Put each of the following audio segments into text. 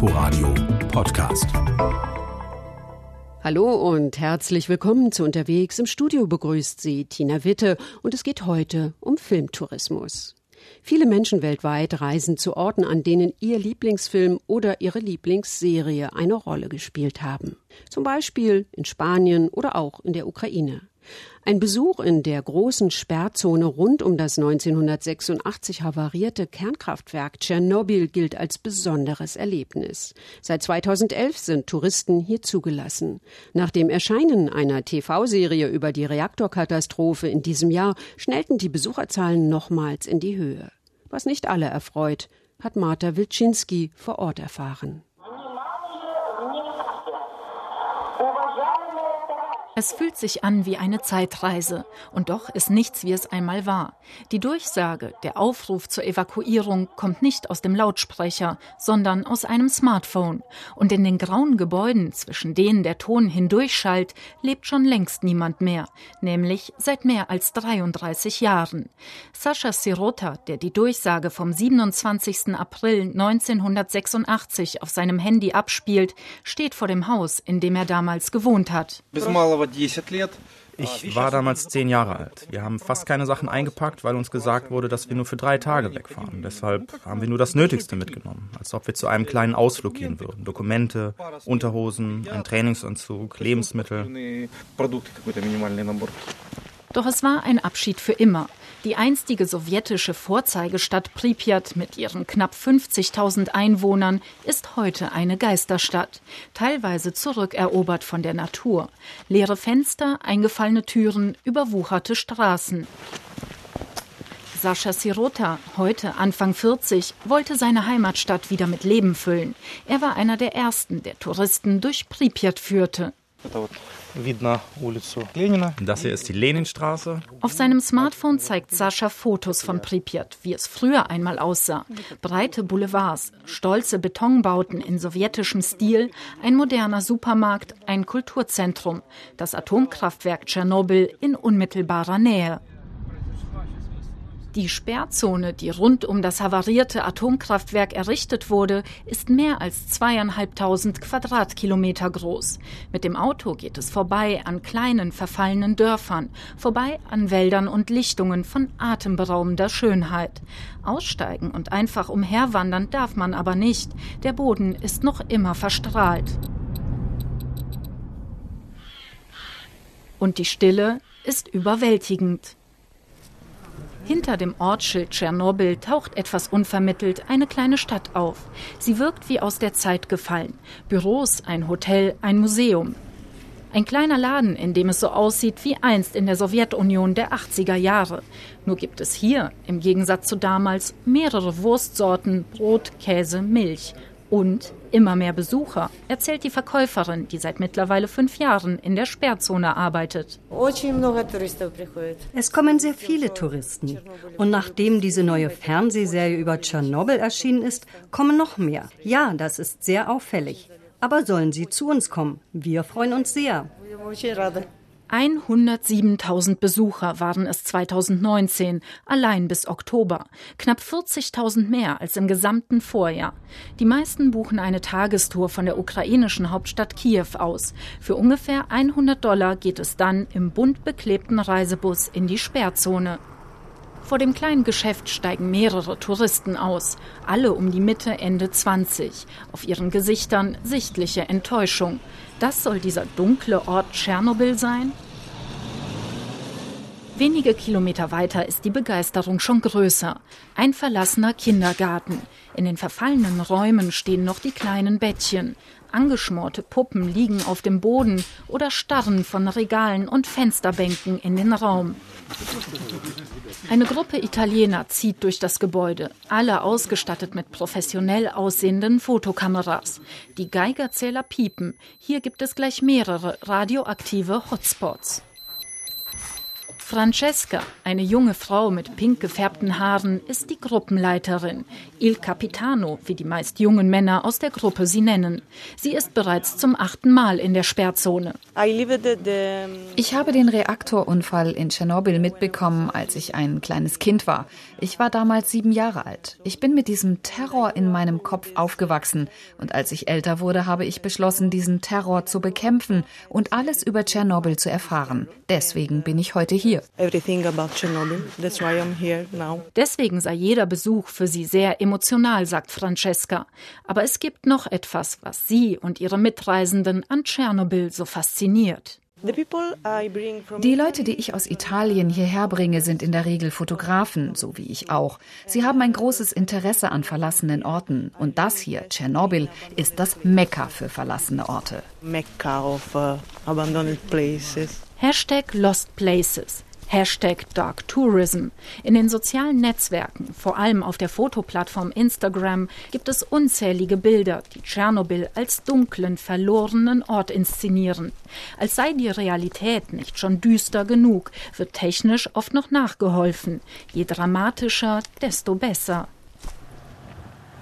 Inforadio Podcast. Hallo und herzlich willkommen zu Unterwegs. Im Studio begrüßt Sie Tina Witte und es geht heute um Filmtourismus. Viele Menschen weltweit reisen zu Orten, an denen ihr Lieblingsfilm oder ihre Lieblingsserie eine Rolle gespielt haben. Zum Beispiel in Spanien oder auch in der Ukraine. Ein Besuch in der großen Sperrzone rund um das 1986 havarierte Kernkraftwerk Tschernobyl gilt als besonderes Erlebnis. Seit 2011 sind Touristen hier zugelassen. Nach dem Erscheinen einer TV-Serie über die Reaktorkatastrophe in diesem Jahr schnellten die Besucherzahlen nochmals in die Höhe. Was nicht alle erfreut, hat Marta Wilczynski vor Ort erfahren. Es fühlt sich an wie eine Zeitreise, und doch ist nichts, wie es einmal war. Die Durchsage, der Aufruf zur Evakuierung kommt nicht aus dem Lautsprecher, sondern aus einem Smartphone. Und in den grauen Gebäuden, zwischen denen der Ton hindurchschallt, lebt schon längst niemand mehr, nämlich seit mehr als 33 Jahren. Sascha Sirota, der die Durchsage vom 27. April 1986 auf seinem Handy abspielt, steht vor dem Haus, in dem er damals gewohnt hat. Ich war damals zehn Jahre alt. Wir haben fast keine Sachen eingepackt, weil uns gesagt wurde, dass wir nur für drei Tage wegfahren. Deshalb haben wir nur das Nötigste mitgenommen, als ob wir zu einem kleinen Ausflug gehen würden. Dokumente, Unterhosen, ein Trainingsanzug, Lebensmittel. Doch es war ein Abschied für immer. Die einstige sowjetische Vorzeigestadt Pripyat mit ihren knapp 50.000 Einwohnern ist heute eine Geisterstadt, teilweise zurückerobert von der Natur. Leere Fenster, eingefallene Türen, überwucherte Straßen. Sascha Sirota, heute Anfang 40, wollte seine Heimatstadt wieder mit Leben füllen. Er war einer der ersten, der Touristen durch Pripyat führte. Das hier ist die Leninstraße. Auf seinem Smartphone zeigt Sascha Fotos von Pripyat, wie es früher einmal aussah. Breite Boulevards, stolze Betonbauten in sowjetischem Stil, ein moderner Supermarkt, ein Kulturzentrum, das Atomkraftwerk Tschernobyl in unmittelbarer Nähe. Die Sperrzone, die rund um das havarierte Atomkraftwerk errichtet wurde, ist mehr als zweieinhalbtausend Quadratkilometer groß. Mit dem Auto geht es vorbei an kleinen verfallenen Dörfern, vorbei an Wäldern und Lichtungen von atemberaubender Schönheit. Aussteigen und einfach umherwandern darf man aber nicht. Der Boden ist noch immer verstrahlt. Und die Stille ist überwältigend. Hinter dem Ortsschild Tschernobyl taucht etwas unvermittelt eine kleine Stadt auf. Sie wirkt wie aus der Zeit gefallen. Büros, ein Hotel, ein Museum. Ein kleiner Laden, in dem es so aussieht wie einst in der Sowjetunion der 80er Jahre. Nur gibt es hier, im Gegensatz zu damals, mehrere Wurstsorten, Brot, Käse, Milch und immer mehr Besucher, erzählt die Verkäuferin, die seit mittlerweile fünf Jahren in der Sperrzone arbeitet. Es kommen sehr viele Touristen. Und nachdem diese neue Fernsehserie über Tschernobyl erschienen ist, kommen noch mehr. Ja, das ist sehr auffällig. Aber sollen Sie zu uns kommen? Wir freuen uns sehr. 107.000 Besucher waren es 2019, allein bis Oktober. Knapp 40.000 mehr als im gesamten Vorjahr. Die meisten buchen eine Tagestour von der ukrainischen Hauptstadt Kiew aus. Für ungefähr 100 Dollar geht es dann im bunt beklebten Reisebus in die Sperrzone. Vor dem kleinen Geschäft steigen mehrere Touristen aus, alle um die Mitte, Ende 20. Auf ihren Gesichtern sichtliche Enttäuschung. Das soll dieser dunkle Ort Tschernobyl sein? Wenige Kilometer weiter ist die Begeisterung schon größer. Ein verlassener Kindergarten. In den verfallenen Räumen stehen noch die kleinen Bettchen. Angeschmorte Puppen liegen auf dem Boden oder starren von Regalen und Fensterbänken in den Raum. Eine Gruppe Italiener zieht durch das Gebäude, alle ausgestattet mit professionell aussehenden Fotokameras. Die Geigerzähler piepen. Hier gibt es gleich mehrere radioaktive Hotspots. Francesca, eine junge Frau mit pink gefärbten Haaren, ist die Gruppenleiterin. Il Capitano, wie die meist jungen Männer aus der Gruppe sie nennen. Sie ist bereits zum achten Mal in der Sperrzone. Ich habe den Reaktorunfall in Tschernobyl mitbekommen, als ich ein kleines Kind war. Ich war damals sieben Jahre alt. Ich bin mit diesem Terror in meinem Kopf aufgewachsen. Und als ich älter wurde, habe ich beschlossen, diesen Terror zu bekämpfen und alles über Tschernobyl zu erfahren. Deswegen bin ich heute hier. Deswegen sei jeder Besuch für sie sehr emotional, sagt Francesca. Aber es gibt noch etwas, was sie und ihre Mitreisenden an Tschernobyl so fasziniert. Die Leute, die ich aus Italien hierher bringe, sind in der Regel Fotografen, so wie ich auch. Sie haben ein großes Interesse an verlassenen Orten. Und das hier, Tschernobyl, ist das Mekka für verlassene Orte. Mekka of uh, abandoned places. Hashtag Lost Places. Hashtag Dark Tourism. In den sozialen Netzwerken, vor allem auf der Fotoplattform Instagram, gibt es unzählige Bilder, die Tschernobyl als dunklen, verlorenen Ort inszenieren. Als sei die Realität nicht schon düster genug, wird technisch oft noch nachgeholfen. Je dramatischer, desto besser.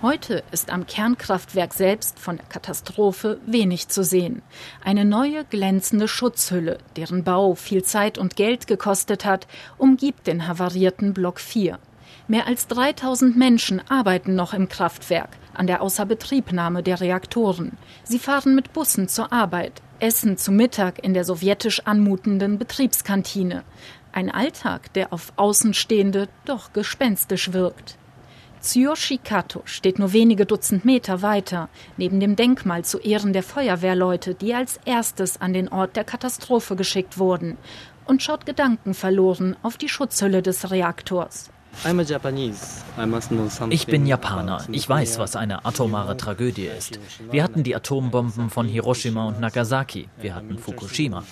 Heute ist am Kernkraftwerk selbst von der Katastrophe wenig zu sehen. Eine neue glänzende Schutzhülle, deren Bau viel Zeit und Geld gekostet hat, umgibt den havarierten Block 4. Mehr als 3000 Menschen arbeiten noch im Kraftwerk an der Außerbetriebnahme der Reaktoren. Sie fahren mit Bussen zur Arbeit, essen zu Mittag in der sowjetisch anmutenden Betriebskantine. Ein Alltag, der auf Außenstehende doch gespenstisch wirkt. Tsuyoshikato steht nur wenige Dutzend Meter weiter, neben dem Denkmal zu Ehren der Feuerwehrleute, die als erstes an den Ort der Katastrophe geschickt wurden, und schaut gedankenverloren auf die Schutzhülle des Reaktors. Ich bin Japaner. Ich weiß, was eine atomare Tragödie ist. Wir hatten die Atombomben von Hiroshima und Nagasaki. Wir hatten Fukushima.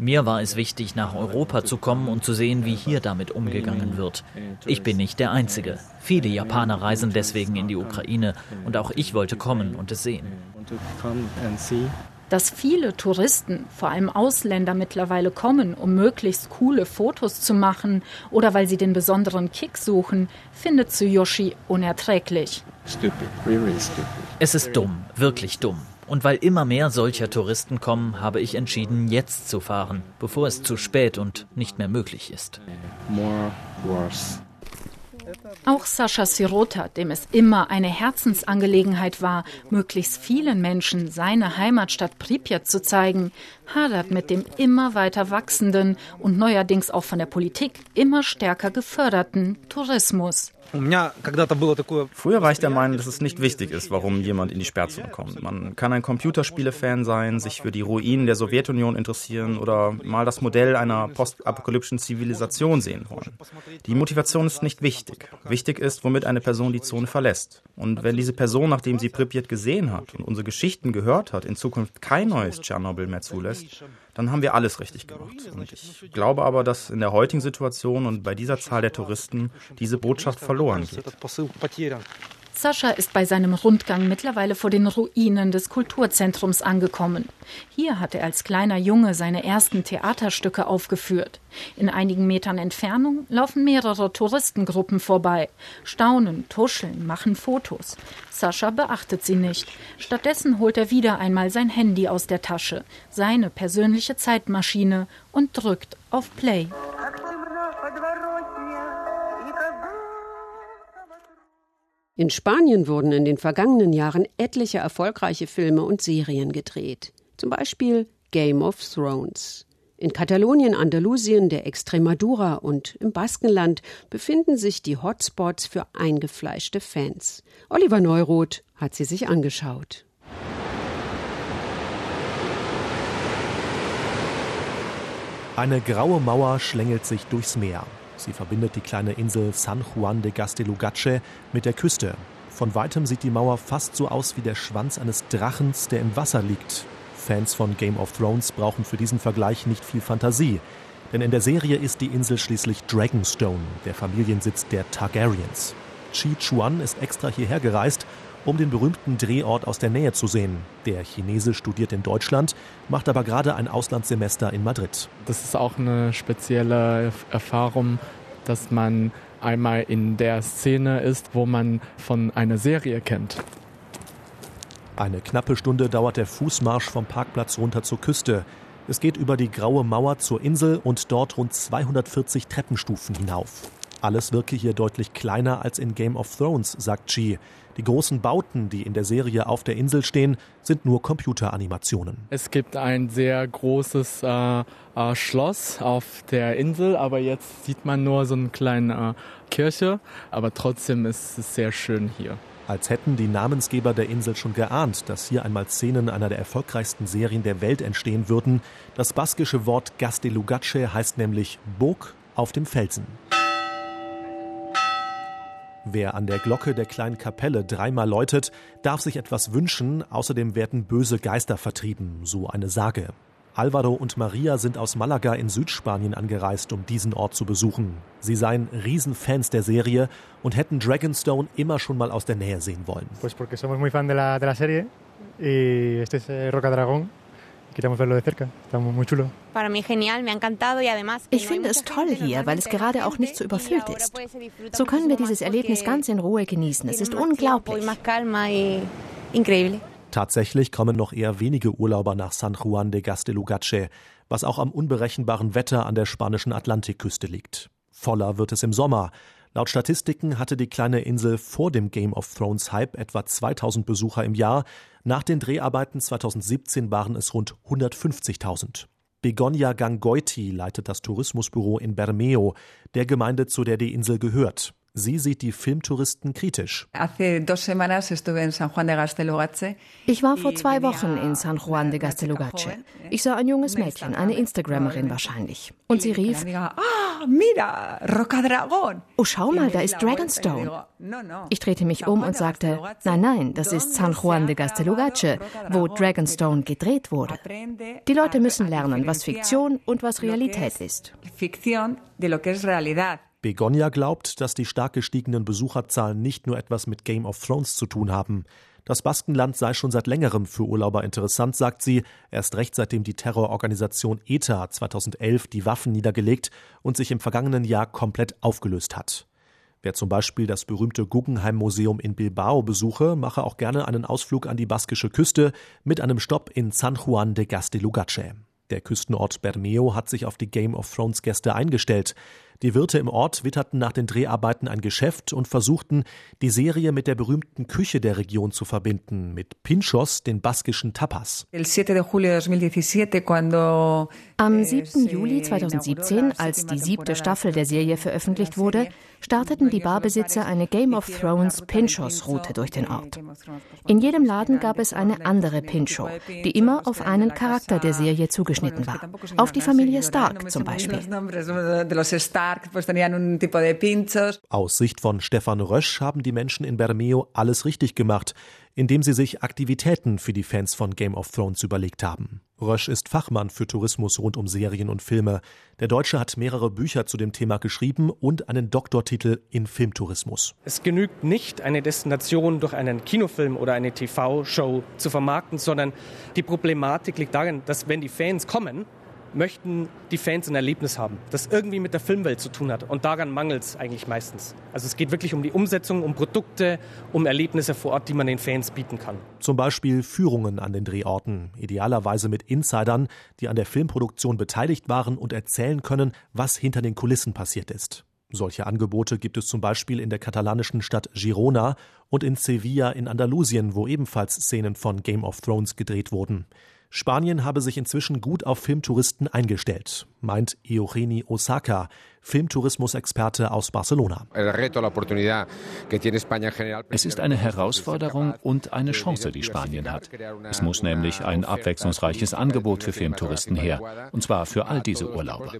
Mir war es wichtig, nach Europa zu kommen und zu sehen, wie hier damit umgegangen wird. Ich bin nicht der Einzige. Viele Japaner reisen deswegen in die Ukraine und auch ich wollte kommen und es sehen. Dass viele Touristen, vor allem Ausländer, mittlerweile kommen, um möglichst coole Fotos zu machen oder weil sie den besonderen Kick suchen, findet Tsuyoshi unerträglich. Es ist dumm, wirklich dumm. Und weil immer mehr solcher Touristen kommen, habe ich entschieden, jetzt zu fahren, bevor es zu spät und nicht mehr möglich ist. Auch Sascha Sirota, dem es immer eine Herzensangelegenheit war, möglichst vielen Menschen seine Heimatstadt Pripyat zu zeigen, hadert mit dem immer weiter wachsenden und neuerdings auch von der Politik immer stärker geförderten Tourismus. Früher war ich der Meinung, dass es nicht wichtig ist, warum jemand in die Sperrzone kommt. Man kann ein Computerspiele-Fan sein, sich für die Ruinen der Sowjetunion interessieren oder mal das Modell einer postapokalyptischen Zivilisation sehen wollen. Die Motivation ist nicht wichtig. Wichtig ist, womit eine Person die Zone verlässt. Und wenn diese Person, nachdem sie Pripyat gesehen hat und unsere Geschichten gehört hat, in Zukunft kein neues Tschernobyl mehr zulässt, dann haben wir alles richtig gemacht. Und ich glaube aber, dass in der heutigen Situation und bei dieser Zahl der Touristen diese Botschaft verloren geht. Sascha ist bei seinem Rundgang mittlerweile vor den Ruinen des Kulturzentrums angekommen. Hier hat er als kleiner Junge seine ersten Theaterstücke aufgeführt. In einigen Metern Entfernung laufen mehrere Touristengruppen vorbei, staunen, tuscheln, machen Fotos. Sascha beachtet sie nicht. Stattdessen holt er wieder einmal sein Handy aus der Tasche, seine persönliche Zeitmaschine und drückt auf Play. In Spanien wurden in den vergangenen Jahren etliche erfolgreiche Filme und Serien gedreht. Zum Beispiel Game of Thrones. In Katalonien, Andalusien, der Extremadura und im Baskenland befinden sich die Hotspots für eingefleischte Fans. Oliver Neuroth hat sie sich angeschaut. Eine graue Mauer schlängelt sich durchs Meer. Sie verbindet die kleine Insel San Juan de Gastelugache mit der Küste. Von weitem sieht die Mauer fast so aus wie der Schwanz eines Drachens, der im Wasser liegt. Fans von Game of Thrones brauchen für diesen Vergleich nicht viel Fantasie. Denn in der Serie ist die Insel schließlich Dragonstone, der Familiensitz der Targaryens. Chi Chuan ist extra hierher gereist, um den berühmten Drehort aus der Nähe zu sehen. Der Chinese studiert in Deutschland, macht aber gerade ein Auslandssemester in Madrid. Das ist auch eine spezielle Erfahrung, dass man einmal in der Szene ist, wo man von einer Serie kennt. Eine knappe Stunde dauert der Fußmarsch vom Parkplatz runter zur Küste. Es geht über die graue Mauer zur Insel und dort rund 240 Treppenstufen hinauf. Alles wirke hier deutlich kleiner als in Game of Thrones, sagt Chi. Die großen Bauten, die in der Serie auf der Insel stehen, sind nur Computeranimationen. Es gibt ein sehr großes äh, äh, Schloss auf der Insel, aber jetzt sieht man nur so eine kleine äh, Kirche. Aber trotzdem ist es sehr schön hier. Als hätten die Namensgeber der Insel schon geahnt, dass hier einmal Szenen einer der erfolgreichsten Serien der Welt entstehen würden. Das baskische Wort Gastelugache heißt nämlich Burg auf dem Felsen. Wer an der Glocke der kleinen Kapelle dreimal läutet, darf sich etwas wünschen, außerdem werden böse Geister vertrieben, so eine Sage. Alvaro und Maria sind aus Malaga in Südspanien angereist, um diesen Ort zu besuchen. Sie seien Riesenfans der Serie und hätten Dragonstone immer schon mal aus der Nähe sehen wollen. Pues porque somos muy fan de la, de la serie y este es eh, Roca Dragón ich finde es toll hier, weil es gerade auch nicht so überfüllt ist. So können wir dieses Erlebnis ganz in Ruhe genießen. Es ist unglaublich. Tatsächlich kommen noch eher wenige Urlauber nach San Juan de Gastelugache, was auch am unberechenbaren Wetter an der spanischen Atlantikküste liegt. Voller wird es im Sommer. Laut Statistiken hatte die kleine Insel vor dem Game of Thrones Hype etwa 2000 Besucher im Jahr. Nach den Dreharbeiten 2017 waren es rund 150.000. Begonia Gangoiti leitet das Tourismusbüro in Bermeo, der Gemeinde, zu der die Insel gehört. Sie sieht die Filmtouristen kritisch. Ich war vor zwei Wochen in San Juan de Gastelugache. Ich sah ein junges Mädchen, eine Instagrammerin wahrscheinlich. Und sie rief, Oh, schau mal, da ist Dragonstone. Ich drehte mich um und sagte, nein, nein, das ist San Juan de Gastelugache, wo Dragonstone gedreht wurde. Die Leute müssen lernen, was Fiktion und was Realität ist. Begonia glaubt, dass die stark gestiegenen Besucherzahlen nicht nur etwas mit Game of Thrones zu tun haben. Das Baskenland sei schon seit längerem für Urlauber interessant, sagt sie, erst recht seitdem die Terrororganisation ETA 2011 die Waffen niedergelegt und sich im vergangenen Jahr komplett aufgelöst hat. Wer zum Beispiel das berühmte Guggenheim Museum in Bilbao besuche, mache auch gerne einen Ausflug an die baskische Küste mit einem Stopp in San Juan de Gastelugache. Der Küstenort Bermeo hat sich auf die Game of Thrones Gäste eingestellt. Die Wirte im Ort witterten nach den Dreharbeiten ein Geschäft und versuchten, die Serie mit der berühmten Küche der Region zu verbinden, mit Pinchos, den baskischen Tapas. Am 7. Juli 2017, als die siebte Staffel der Serie veröffentlicht wurde, starteten die Barbesitzer eine Game of Thrones Pinchos-Route durch den Ort. In jedem Laden gab es eine andere Pincho, die immer auf einen Charakter der Serie zugeschnitten war. Auf die Familie Stark zum Beispiel. Aus Sicht von Stefan Rösch haben die Menschen in Bermeo alles richtig gemacht, indem sie sich Aktivitäten für die Fans von Game of Thrones überlegt haben. Rösch ist Fachmann für Tourismus rund um Serien und Filme. Der Deutsche hat mehrere Bücher zu dem Thema geschrieben und einen Doktortitel in Filmtourismus. Es genügt nicht, eine Destination durch einen Kinofilm oder eine TV-Show zu vermarkten, sondern die Problematik liegt darin, dass wenn die Fans kommen, möchten die Fans ein Erlebnis haben, das irgendwie mit der Filmwelt zu tun hat. Und daran mangelt es eigentlich meistens. Also es geht wirklich um die Umsetzung, um Produkte, um Erlebnisse vor Ort, die man den Fans bieten kann. Zum Beispiel Führungen an den Drehorten, idealerweise mit Insidern, die an der Filmproduktion beteiligt waren und erzählen können, was hinter den Kulissen passiert ist. Solche Angebote gibt es zum Beispiel in der katalanischen Stadt Girona und in Sevilla in Andalusien, wo ebenfalls Szenen von Game of Thrones gedreht wurden. Spanien habe sich inzwischen gut auf Filmtouristen eingestellt, meint Eugeni Osaka, Filmtourismusexperte aus Barcelona. Es ist eine Herausforderung und eine Chance, die Spanien hat. Es muss nämlich ein abwechslungsreiches Angebot für Filmtouristen her, und zwar für all diese Urlauber.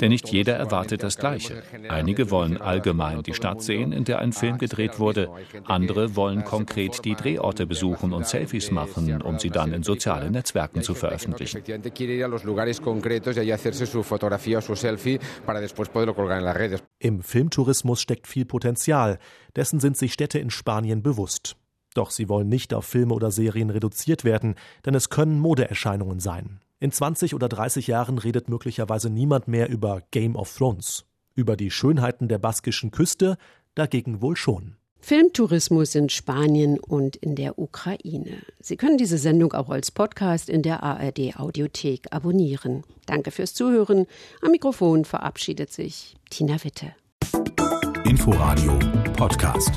Denn nicht jeder erwartet das Gleiche. Einige wollen allgemein die Stadt sehen, in der ein Film gedreht wurde. Andere wollen konkret die Drehorte besuchen und Selfies machen, um sie dann in sozialen Netzwerken zu veröffentlichen. Im Filmtourismus steckt viel Potenzial, dessen sind sich Städte in Spanien bewusst. Doch sie wollen nicht auf Filme oder Serien reduziert werden, denn es können Modeerscheinungen sein. In 20 oder 30 Jahren redet möglicherweise niemand mehr über Game of Thrones. Über die Schönheiten der baskischen Küste dagegen wohl schon. Filmtourismus in Spanien und in der Ukraine. Sie können diese Sendung auch als Podcast in der ARD Audiothek abonnieren. Danke fürs Zuhören. Am Mikrofon verabschiedet sich Tina Witte. Inforadio Podcast.